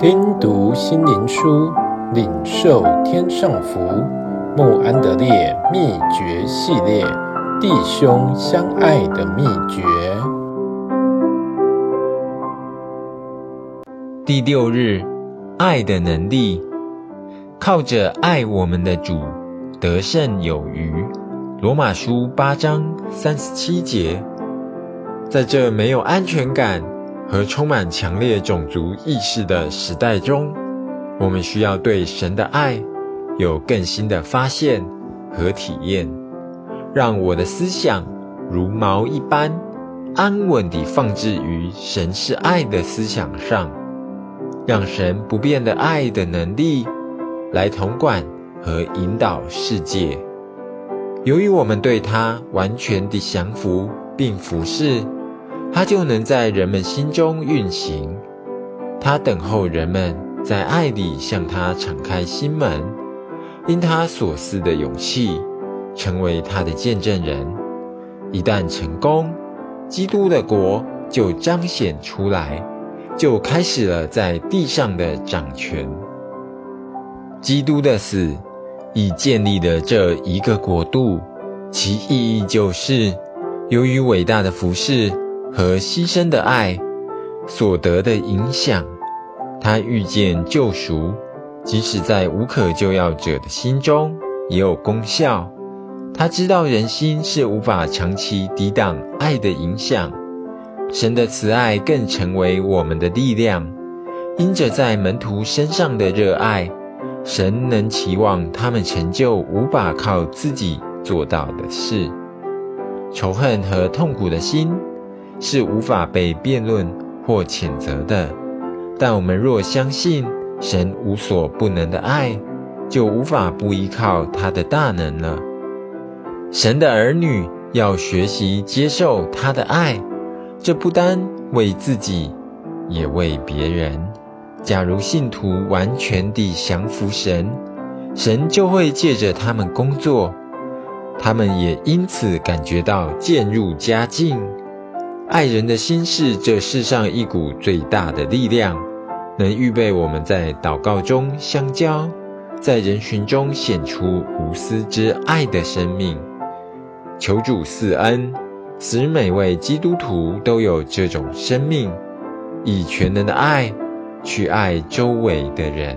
听读心灵书，领受天上福。慕安德烈秘诀系列：弟兄相爱的秘诀。第六日，爱的能力，靠着爱我们的主，得胜有余。罗马书八章三十七节。在这没有安全感和充满强烈种族意识的时代中，我们需要对神的爱有更新的发现和体验。让我的思想如锚一般安稳地放置于神是爱的思想上，让神不变的爱的能力来统管和引导世界。由于我们对他完全地降服并服侍。他就能在人们心中运行。他等候人们在爱里向他敞开心门，因他所赐的勇气，成为他的见证人。一旦成功，基督的国就彰显出来，就开始了在地上的掌权。基督的死已建立了这一个国度，其意义就是，由于伟大的服事。和牺牲的爱所得的影响，他遇见救赎，即使在无可救药者的心中也有功效。他知道人心是无法长期抵挡爱的影响，神的慈爱更成为我们的力量。因着在门徒身上的热爱，神能期望他们成就无法靠自己做到的事。仇恨和痛苦的心。是无法被辩论或谴责的，但我们若相信神无所不能的爱，就无法不依靠他的大能了。神的儿女要学习接受他的爱，这不单为自己，也为别人。假如信徒完全地降服神，神就会借着他们工作，他们也因此感觉到渐入佳境。爱人的心是这世上一股最大的力量，能预备我们在祷告中相交，在人群中显出无私之爱的生命。求主赐恩，使每位基督徒都有这种生命，以全能的爱去爱周围的人。